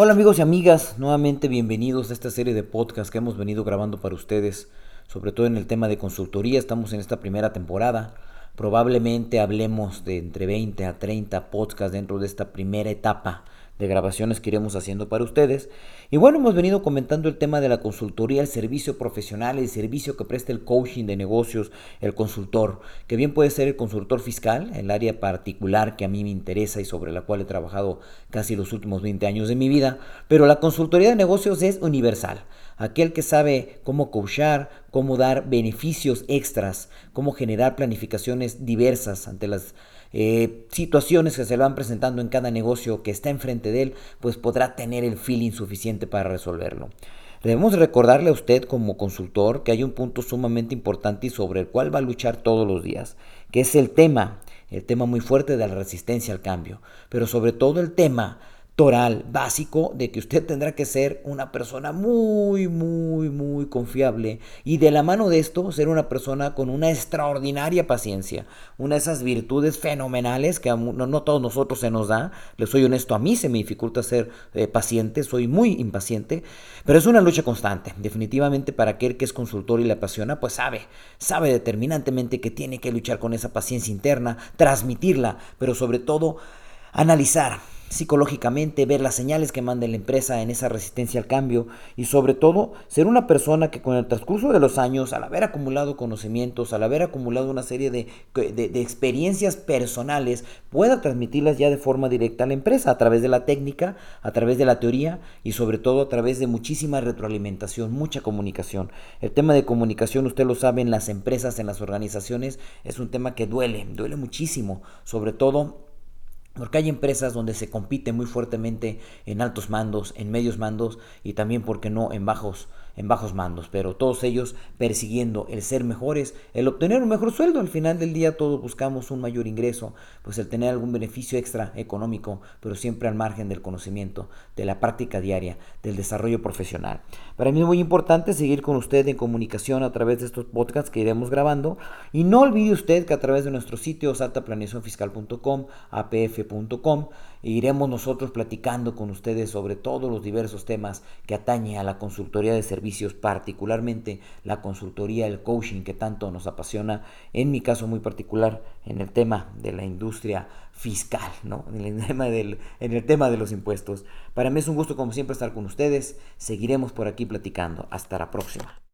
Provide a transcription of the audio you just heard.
Hola amigos y amigas, nuevamente bienvenidos a esta serie de podcasts que hemos venido grabando para ustedes, sobre todo en el tema de consultoría. Estamos en esta primera temporada. Probablemente hablemos de entre 20 a 30 podcasts dentro de esta primera etapa de grabaciones que iremos haciendo para ustedes. Y bueno, hemos venido comentando el tema de la consultoría, el servicio profesional, el servicio que presta el coaching de negocios, el consultor, que bien puede ser el consultor fiscal, el área particular que a mí me interesa y sobre la cual he trabajado casi los últimos 20 años de mi vida, pero la consultoría de negocios es universal. Aquel que sabe cómo coachar, cómo dar beneficios extras, cómo generar planificaciones diversas ante las eh, situaciones que se le van presentando en cada negocio que está enfrente de él, pues podrá tener el feeling suficiente para resolverlo. Debemos recordarle a usted como consultor que hay un punto sumamente importante y sobre el cual va a luchar todos los días, que es el tema, el tema muy fuerte de la resistencia al cambio, pero sobre todo el tema toral básico de que usted tendrá que ser una persona muy, muy, muy confiable y de la mano de esto ser una persona con una extraordinaria paciencia, una de esas virtudes fenomenales que no, no todos nosotros se nos da, le soy honesto, a mí se me dificulta ser eh, paciente, soy muy impaciente, pero es una lucha constante, definitivamente para aquel que es consultor y le apasiona, pues sabe, sabe determinantemente que tiene que luchar con esa paciencia interna, transmitirla, pero sobre todo analizar psicológicamente, ver las señales que manda la empresa en esa resistencia al cambio y sobre todo ser una persona que con el transcurso de los años, al haber acumulado conocimientos, al haber acumulado una serie de, experiencias personales, pueda transmitirlas ya de forma directa a la empresa a través de la técnica, a través de la teoría y sobre todo a través de muchísima retroalimentación, mucha comunicación. El tema de comunicación, usted lo sabe, en las empresas, en las organizaciones, es un tema que duele, duele muchísimo, sobre todo porque hay empresas donde se compite muy fuertemente en altos mandos, en medios mandos y también, porque no, en bajos en bajos mandos, pero todos ellos persiguiendo el ser mejores, el obtener un mejor sueldo. Al final del día todos buscamos un mayor ingreso, pues el tener algún beneficio extra económico, pero siempre al margen del conocimiento, de la práctica diaria, del desarrollo profesional. Para mí es muy importante seguir con usted en comunicación a través de estos podcasts que iremos grabando y no olvide usted que a través de nuestro sitio altaplaneacionfiscal.com, apf.com, iremos nosotros platicando con ustedes sobre todos los diversos temas que atañe a la consultoría de particularmente la consultoría, el coaching que tanto nos apasiona, en mi caso muy particular, en el tema de la industria fiscal, ¿no? en el tema de los impuestos. Para mí es un gusto como siempre estar con ustedes, seguiremos por aquí platicando. Hasta la próxima.